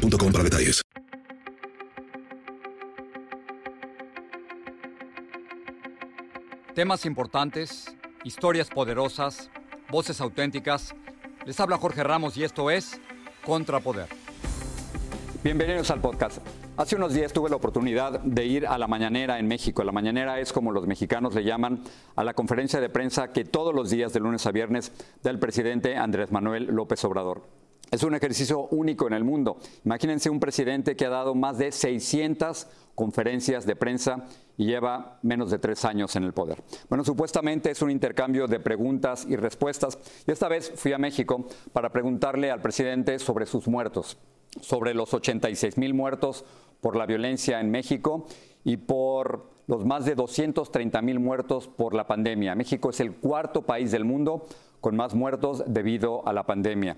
para detalles. Temas importantes, historias poderosas, voces auténticas. Les habla Jorge Ramos y esto es Contrapoder. Bienvenidos al podcast. Hace unos días tuve la oportunidad de ir a la mañanera en México. La mañanera es como los mexicanos le llaman a la conferencia de prensa que todos los días de lunes a viernes da el presidente Andrés Manuel López Obrador. Es un ejercicio único en el mundo. Imagínense un presidente que ha dado más de 600 conferencias de prensa y lleva menos de tres años en el poder. Bueno, supuestamente es un intercambio de preguntas y respuestas. Y esta vez fui a México para preguntarle al presidente sobre sus muertos, sobre los 86 mil muertos por la violencia en México y por los más de 230 mil muertos por la pandemia. México es el cuarto país del mundo con más muertos debido a la pandemia.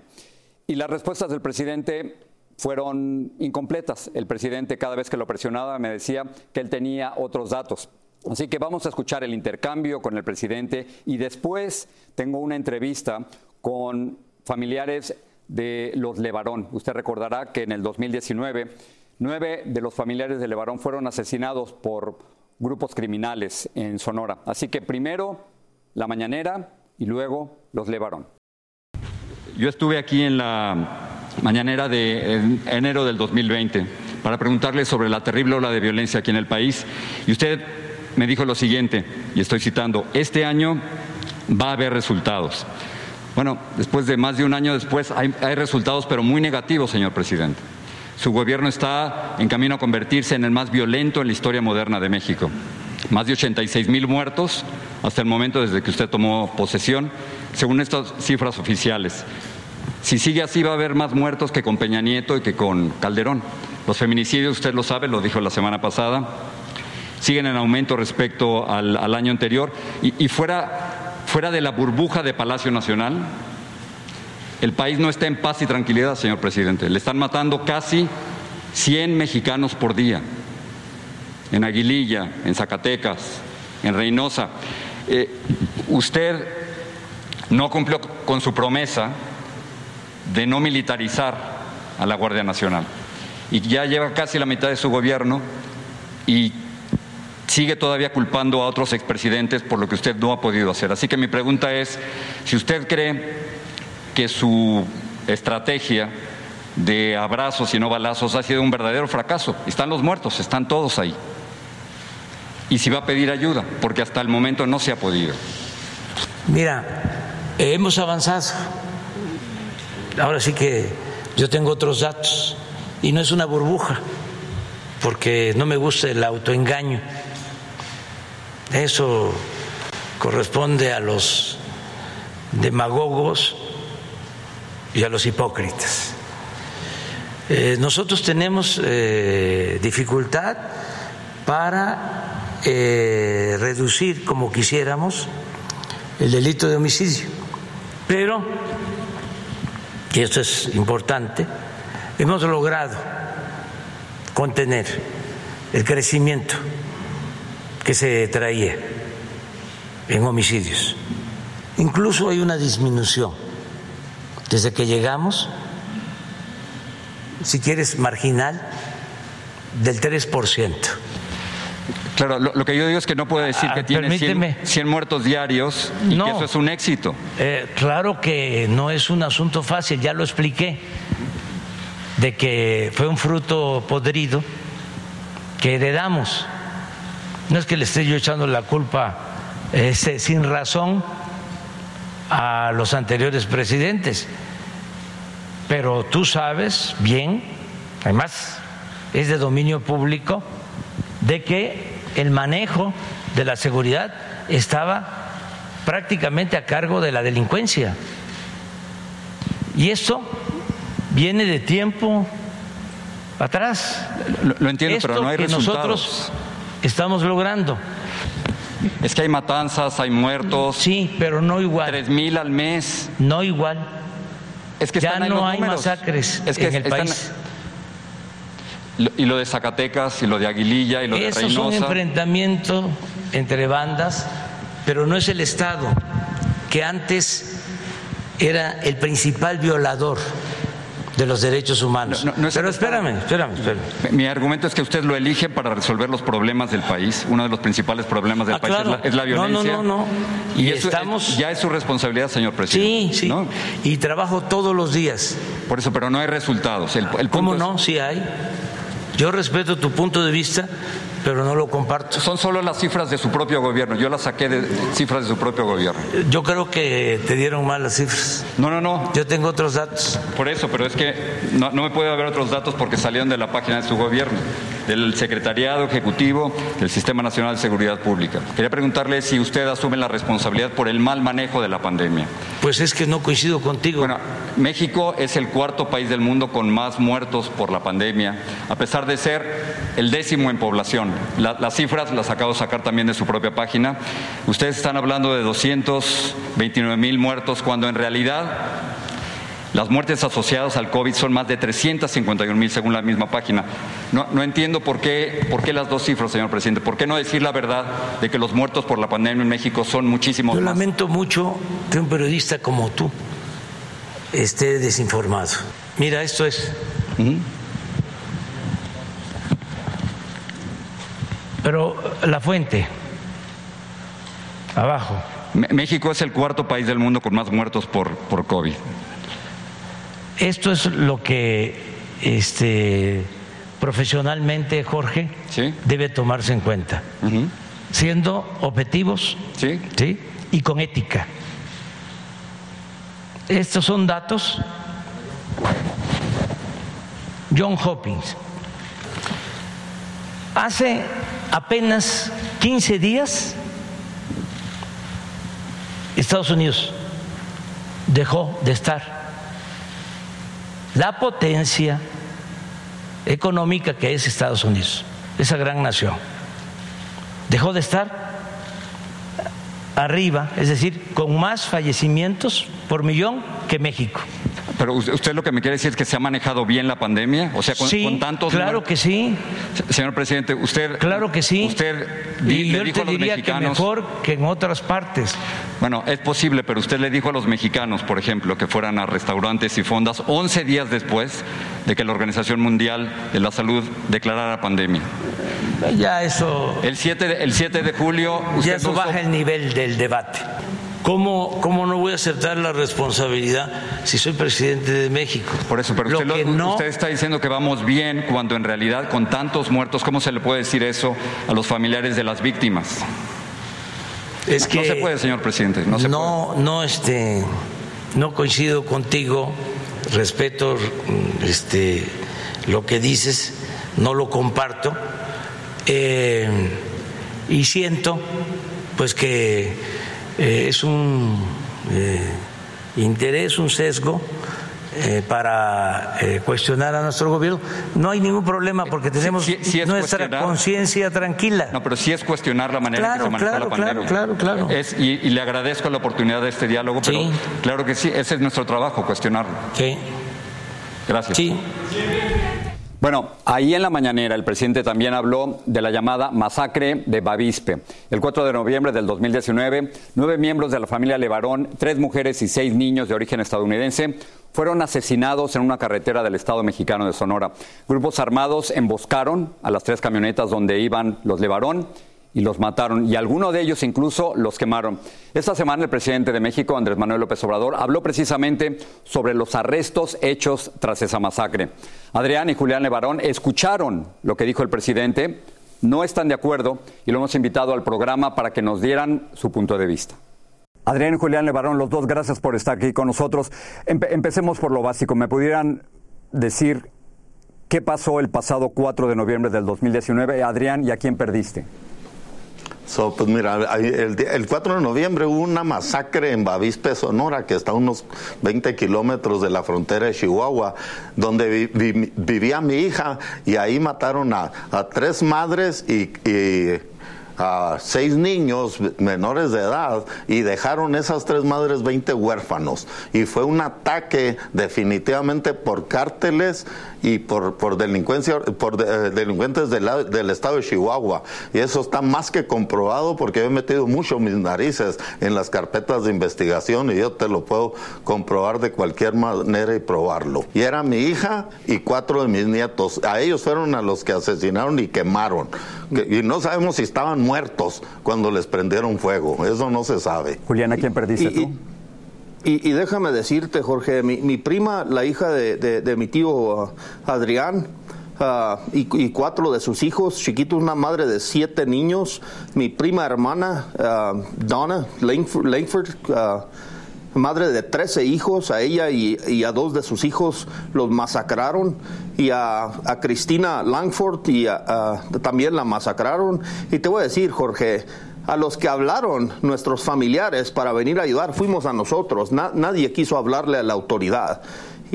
Y las respuestas del presidente fueron incompletas. El presidente cada vez que lo presionaba me decía que él tenía otros datos. Así que vamos a escuchar el intercambio con el presidente y después tengo una entrevista con familiares de los Levarón. Usted recordará que en el 2019 nueve de los familiares de Levarón fueron asesinados por grupos criminales en Sonora. Así que primero la mañanera y luego los Levarón. Yo estuve aquí en la mañanera de enero del 2020 para preguntarle sobre la terrible ola de violencia aquí en el país y usted me dijo lo siguiente, y estoy citando, este año va a haber resultados. Bueno, después de más de un año después hay, hay resultados, pero muy negativos, señor presidente. Su gobierno está en camino a convertirse en el más violento en la historia moderna de México. Más de 86 mil muertos hasta el momento desde que usted tomó posesión, según estas cifras oficiales. Si sigue así va a haber más muertos que con Peña Nieto y que con Calderón. Los feminicidios, usted lo sabe, lo dijo la semana pasada, siguen en aumento respecto al, año anterior. Y, y fuera, fuera de la burbuja de Palacio Nacional, el país no está en paz y tranquilidad, señor presidente. Le están matando casi 100 mexicanos por día. En Aguililla, en Zacatecas, en Reynosa. Eh, usted no cumplió con su promesa de no militarizar a la Guardia Nacional. Y ya lleva casi la mitad de su gobierno y sigue todavía culpando a otros expresidentes por lo que usted no ha podido hacer. Así que mi pregunta es, si usted cree que su estrategia de abrazos y no balazos ha sido un verdadero fracaso, están los muertos, están todos ahí. Y si va a pedir ayuda, porque hasta el momento no se ha podido. Mira, hemos avanzado. Ahora sí que yo tengo otros datos y no es una burbuja, porque no me gusta el autoengaño. Eso corresponde a los demagogos y a los hipócritas. Eh, nosotros tenemos eh, dificultad para eh, reducir como quisiéramos el delito de homicidio, pero, y esto es importante, hemos logrado contener el crecimiento que se traía en homicidios. Incluso hay una disminución desde que llegamos, si quieres, marginal, del 3%. Claro, lo, lo, que yo digo es que no puede decir que Ah, tiene 100, permíteme. 100 muertos diarios y No. que eso es un éxito. Eh, claro que no es un asunto fácil, ya lo expliqué, de que fue un fruto podrido que heredamos. No es que le esté yo echando la culpa este, sin razón a los anteriores presidentes, pero tú sabes bien, además es de dominio público, de que el manejo de la seguridad estaba prácticamente a cargo de la delincuencia. Y esto viene de tiempo atrás. Lo, entiendo, pero no hay que nosotros estamos logrando. Es que hay matanzas, hay muertos. Sí, pero no igual. Tres mil al mes. No igual. Es que ya no hay masacres es que en el país. Y lo de Zacatecas, y lo de Aguililla, y lo de Reynosa. es un enfrentamiento entre bandas, pero no es el Estado, que antes era el principal violador de los derechos humanos. Pero espérame, espérame, espérame, Mi argumento es que usted lo elige para resolver los problemas del país. Uno de los principales problemas del ah, país es, la, violencia. No, no, no, Y, estamos... ya es su responsabilidad, señor presidente. Sí, sí. Y trabajo todos los días. Por eso, pero no hay resultados. El, ¿Cómo no? Sí hay. Yo respeto tu punto de vista, pero no lo comparto. Son solo las cifras de su propio gobierno. Yo las saqué de cifras de su propio gobierno. Yo creo que te dieron mal las cifras. No, no, no. Yo tengo otros datos. Por eso, pero es que no, no me puede haber otros datos porque salieron de la página de su gobierno del Secretariado Ejecutivo del Sistema Nacional de Seguridad Pública. Quería preguntarle si usted asume la responsabilidad por el mal manejo de la pandemia. Pues es que no coincido contigo. Bueno, México es el cuarto país del mundo con más muertos por la pandemia, a pesar de ser el décimo en población. las cifras las acabo de sacar también de su propia página. Ustedes están hablando de 229 mil muertos cuando en realidad las muertes asociadas al COVID son más de 351 mil según la misma página. No, no entiendo por qué, por qué las dos cifras, señor presidente. ¿Por qué no decir la verdad de que los muertos por la pandemia en México son muchísimos Yo más? lamento mucho que un periodista como tú esté desinformado. Mira, esto es. Pero la fuente, abajo. México es el cuarto país del mundo con más muertos por, por COVID. Esto es lo que este, profesionalmente, Jorge, debe tomarse en cuenta, siendo objetivos ¿Sí? y con ética. Estos son datos. John Hopkins. Hace apenas 15 días, Estados Unidos dejó de estar la potencia económica que es Estados Unidos, esa gran nación. Dejó de estar arriba, es decir, con más fallecimientos por millón que México. Pero usted lo que me quiere decir es que se ha manejado bien la pandemia, o sea, con, sí, tantos. Claro que sí. Señor presidente, usted. Claro que sí. Usted y le dijo a los mexicanos. Que mejor que en otras partes. Bueno, es posible, pero usted le dijo a los mexicanos, por ejemplo, que fueran a restaurantes y fondas 11 días después de que la Organización Mundial de la Salud declarara pandemia. Ya eso. El 7 de, el 7 de julio. ya eso baja el nivel del debate. ¿Cómo, ¿Cómo, no voy a aceptar la responsabilidad si soy presidente de México? Por eso, pero usted, está diciendo que vamos bien cuando en realidad con tantos muertos, ¿cómo se le puede decir eso a los familiares de las víctimas? Es que no se puede, señor presidente. No, se no, no, este, no coincido contigo. Respeto, este, lo que dices, no lo comparto eh, y siento, pues que eh, es un eh, interés, un sesgo eh, para cuestionar a nuestro gobierno. No hay ningún problema porque tenemos nuestra conciencia tranquila. No, pero sí es cuestionar la manera en que se maneja la pandemia. Claro, claro, claro. y, le agradezco la oportunidad de este diálogo, pero claro que sí, ese es nuestro trabajo, cuestionarlo. Sí. Gracias. Sí. Bueno, ahí en la mañanera el presidente también habló de la llamada masacre de Bavispe. El 4 de noviembre del 2019, nueve miembros de la familia Levarón, tres mujeres y seis niños de origen estadounidense, fueron asesinados en una carretera del Estado mexicano de Sonora. Grupos armados emboscaron a las tres camionetas donde iban los Levarón y los mataron y algunos de ellos incluso los quemaron. Esta semana el presidente de México, Andrés Manuel López Obrador, habló precisamente sobre los arrestos hechos tras esa masacre. Adrián y Julián Levarón escucharon lo que dijo el presidente, no están de acuerdo y lo hemos invitado al programa para que nos dieran su punto de vista. Adrián y Julián Levarón, los dos, gracias por estar aquí con nosotros. empecemos por lo básico. ¿Me pudieran decir qué pasó el pasado 4 de noviembre del 2019? Adrián, ¿y a quién perdiste? Pues mira, el, 4 de noviembre hubo una masacre en Bavispe, Sonora, que está a unos 20 kilómetros de la frontera de Chihuahua, donde vivía mi hija y ahí mataron a, tres madres y a seis niños menores de edad y dejaron esas tres madres 20 huérfanos. Y fue un ataque definitivamente por cárteles y por, por delincuencia, por eh, delincuentes del estado de Chihuahua. Y eso está más que comprobado porque he metido mucho mis narices en las carpetas de investigación y yo te lo puedo comprobar de cualquier manera y probarlo. Y era mi hija y cuatro de mis nietos. A ellos fueron a los que asesinaron y quemaron. Y no sabemos si estaban muertos cuando les prendieron fuego. Eso no se sabe. Juliana, ¿quién perdiste tú? Y, déjame decirte, Jorge, mi, prima, la hija de, mi tío uh, Adrián, uh, y, cuatro de sus hijos chiquitos, una madre de siete niños, mi prima hermana, uh, Donna Langford, madre de trece hijos, a ella y, a dos de sus hijos los masacraron, y a, a Cristina Langford y también la masacraron. Y te voy a decir, Jorge, a los que hablaron nuestros familiares para venir a ayudar fuimos a nosotros. nadie quiso hablarle a la autoridad.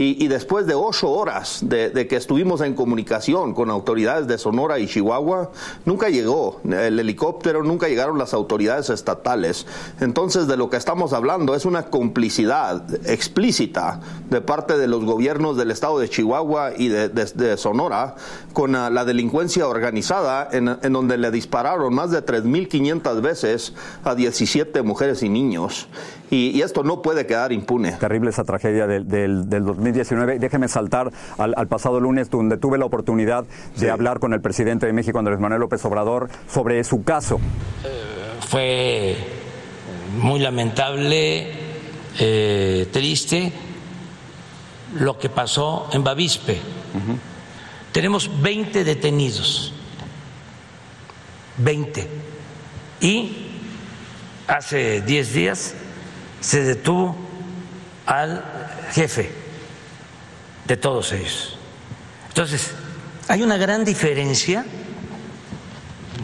Y, después de ocho horas de, que estuvimos en comunicación con autoridades de Sonora y Chihuahua, nunca llegó el helicóptero, nunca llegaron las autoridades estatales. Entonces, de lo que estamos hablando es una complicidad explícita de parte de los gobiernos del estado de Chihuahua y de, Sonora con la delincuencia organizada, en, donde le dispararon más de 3.500 veces a 17 mujeres y niños. Y, esto no puede quedar impune. Terrible esa tragedia del, del, del 2019. Déjeme saltar al, pasado lunes, donde tuve la oportunidad de hablar con el presidente de México, Andrés Manuel López Obrador, sobre su caso. Eh, fue muy lamentable, eh, triste lo que pasó en Bavispe. Tenemos 20 detenidos, 20. Y hace 10 días se detuvo al jefe de todos ellos. Entonces, hay una gran diferencia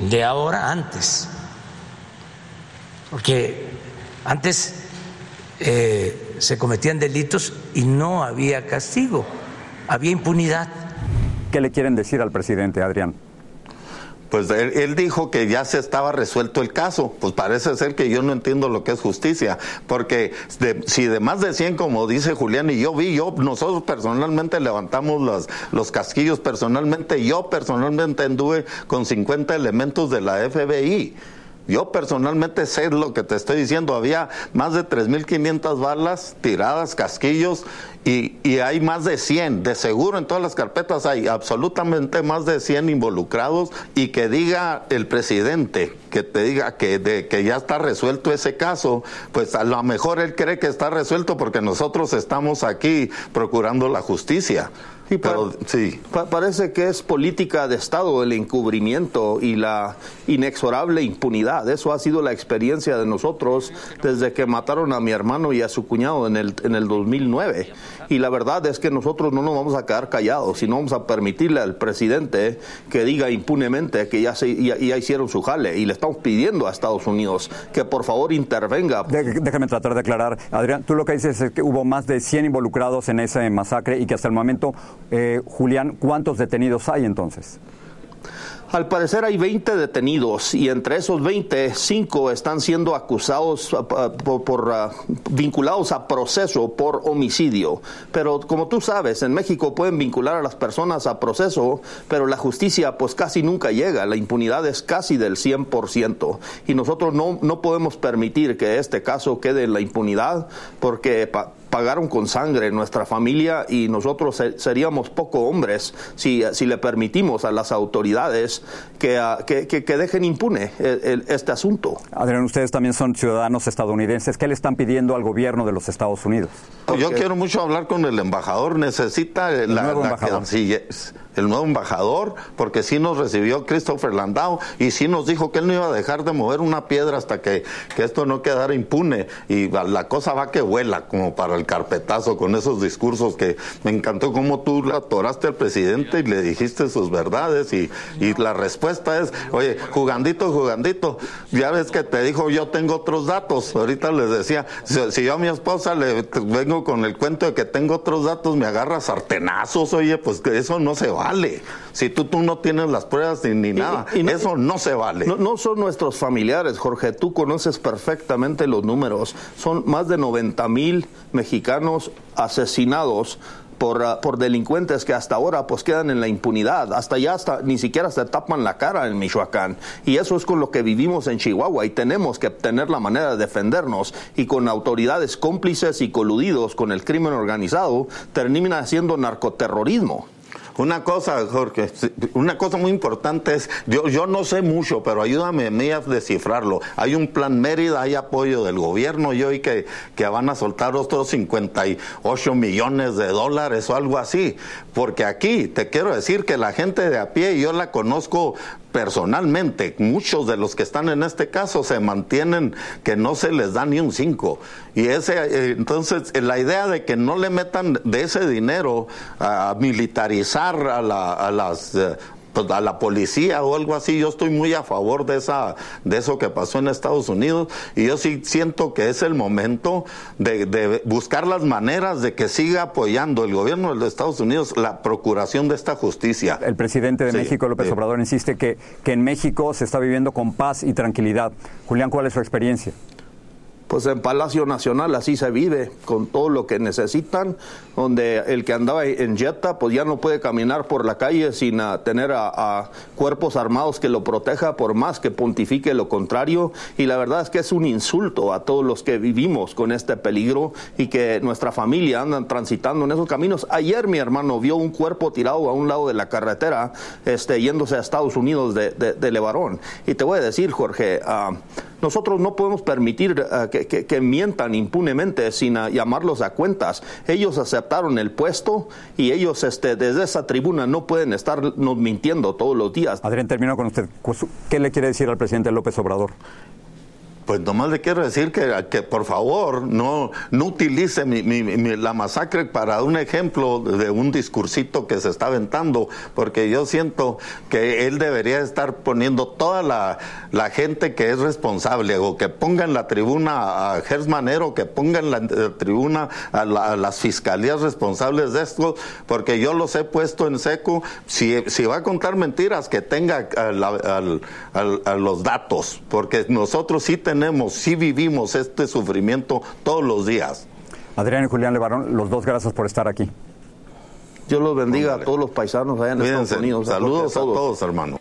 de ahora antes, porque antes eh, se cometían delitos y no había castigo, había impunidad. ¿Qué le quieren decir al presidente, Adrián? Pues él, dijo que ya se estaba resuelto el caso. Pues parece ser que yo no entiendo lo que es justicia, porque si de más de 100, como dice Julián, y yo vi, yo, nosotros personalmente levantamos los, los casquillos, personalmente, yo personalmente anduve con 50 elementos de la FBI. Yo personalmente sé lo que te estoy diciendo. Había más de 3.500 balas tiradas, casquillos, y, hay más de 100. De seguro en todas las carpetas hay absolutamente más de 100 involucrados. Y que diga el presidente, que te diga que, de, que ya está resuelto ese caso, pues a lo mejor él cree que está resuelto porque nosotros estamos aquí procurando la justicia. Sí, sí. parece que es política de Estado el encubrimiento y la inexorable impunidad. Eso ha sido la experiencia de nosotros desde que mataron a mi hermano y a su cuñado en el, en el 2009. Y la verdad es que nosotros no nos vamos a quedar callados, sino vamos a permitirle al presidente que diga impunemente que ya, se, ya, hicieron su jale. Y le estamos pidiendo a Estados Unidos que por favor intervenga. déjame tratar de aclarar. Adrián, tú lo que dices es que hubo más de 100 involucrados en ese masacre y que hasta el momento eh, Julián, ¿cuántos detenidos hay entonces? Al parecer hay 20 detenidos y entre esos 20, 5 están siendo acusados ah, por, ah, vinculados a proceso por homicidio. Pero como tú sabes, en México pueden vincular a las personas a proceso, pero la justicia pues casi nunca llega. La impunidad es casi del 100%. Y nosotros no, no podemos permitir que este caso quede en la impunidad porque pagaron con sangre nuestra familia y nosotros seríamos poco hombres si, si le permitimos a las autoridades que, ah, que, que, dejen impune este asunto. Adrián, ustedes también son ciudadanos estadounidenses. ¿Qué le están pidiendo al gobierno de los Estados Unidos? Yo quiero mucho hablar con el embajador. Necesita la, nuevo embajador. El nuevo embajador, porque sí nos recibió Christopher Landau y sí nos dijo que él no iba a dejar de mover una piedra hasta que, que esto no quedara impune. Y la cosa va que vuela como para el carpetazo con esos discursos que me encantó cómo tú atoraste al presidente y le dijiste sus verdades y, y la respuesta es, oye, jugandito, jugandito, ya ves que te dijo yo tengo otros datos. Ahorita les decía, si, yo a mi esposa le vengo con el cuento de que tengo otros datos, me agarra sartenazos, oye, pues que eso no se vale. Si tú, tú no tienes las pruebas ni, nada, eso no se vale. No, son nuestros familiares, Jorge, tú conoces perfectamente los números. Son más de 90 mil mexicanos asesinados por, ah, por, delincuentes que hasta ahora pues quedan en la impunidad, hasta ya hasta ni siquiera se tapan la cara en Michoacán y eso es con lo que vivimos en Chihuahua y tenemos que tener la manera de defendernos y con autoridades cómplices y coludidos con el crimen organizado termina siendo narcoterrorismo. Una cosa, Jorge, una cosa muy importante es, yo, yo no sé mucho, pero ayúdame a descifrarlo. Hay un plan Mérida, hay apoyo del gobierno, yo oí que, que van a soltar otros 58 millones de dólares o algo así. Porque aquí te quiero decir que la gente de a pie, yo la conozco personalmente, muchos de los que están en este caso se mantienen que no se les da ni un 5. Y ese, eh, entonces, la idea de que no le metan de ese dinero a militarizar a, la, a las eh, a la policía o algo así. Yo estoy muy a favor de esa de eso que pasó en Estados Unidos y yo sí siento que es el momento de, buscar las maneras de que siga apoyando el gobierno de Estados Unidos la procuración de esta justicia. El presidente de México, López Obrador, insiste que, que en México se está viviendo con paz y tranquilidad. Julián, ¿cuál es su experiencia? Pues en Palacio Nacional así se vive, con todo lo que necesitan, donde el que andaba en Jetta pues ya no puede caminar por la calle sin tener a, cuerpos armados que lo proteja por más que pontifique lo contrario y la verdad es que es un insulto a todos los que vivimos con este peligro y que nuestra familia andan transitando en esos caminos. Ayer mi hermano vio un cuerpo tirado a un lado de la carretera este, yéndose a Estados Unidos de, de, Levarón y te voy a decir Jorge, uh, nosotros no podemos permitir eh, que, mientan impunemente sin eh, llamarlos a cuentas. Ellos aceptaron el puesto y ellos este, desde esa tribuna no pueden estar nos mintiendo todos los días. Adrián, termino con usted. ¿Qué le quiere decir al presidente López Obrador? Pues nomás le quiero decir que, que por favor no, no utilice la masacre para un ejemplo de un discursito que se está aventando, porque yo siento que él debería estar poniendo toda la, la gente que es responsable, o que ponga en la tribuna a Gersmanero, que ponga en la tribuna a, las fiscalías responsables de esto, porque yo los he puesto en seco. Si, si va a contar mentiras, que tenga a, los datos, porque nosotros sí tenemos tenemos, sí vivimos este sufrimiento todos los días. Adrián y Julián Levarón, los dos gracias por estar aquí. Dios los bendiga a todos los paisanos allá en Estados Unidos. Saludos a todos, hermanos.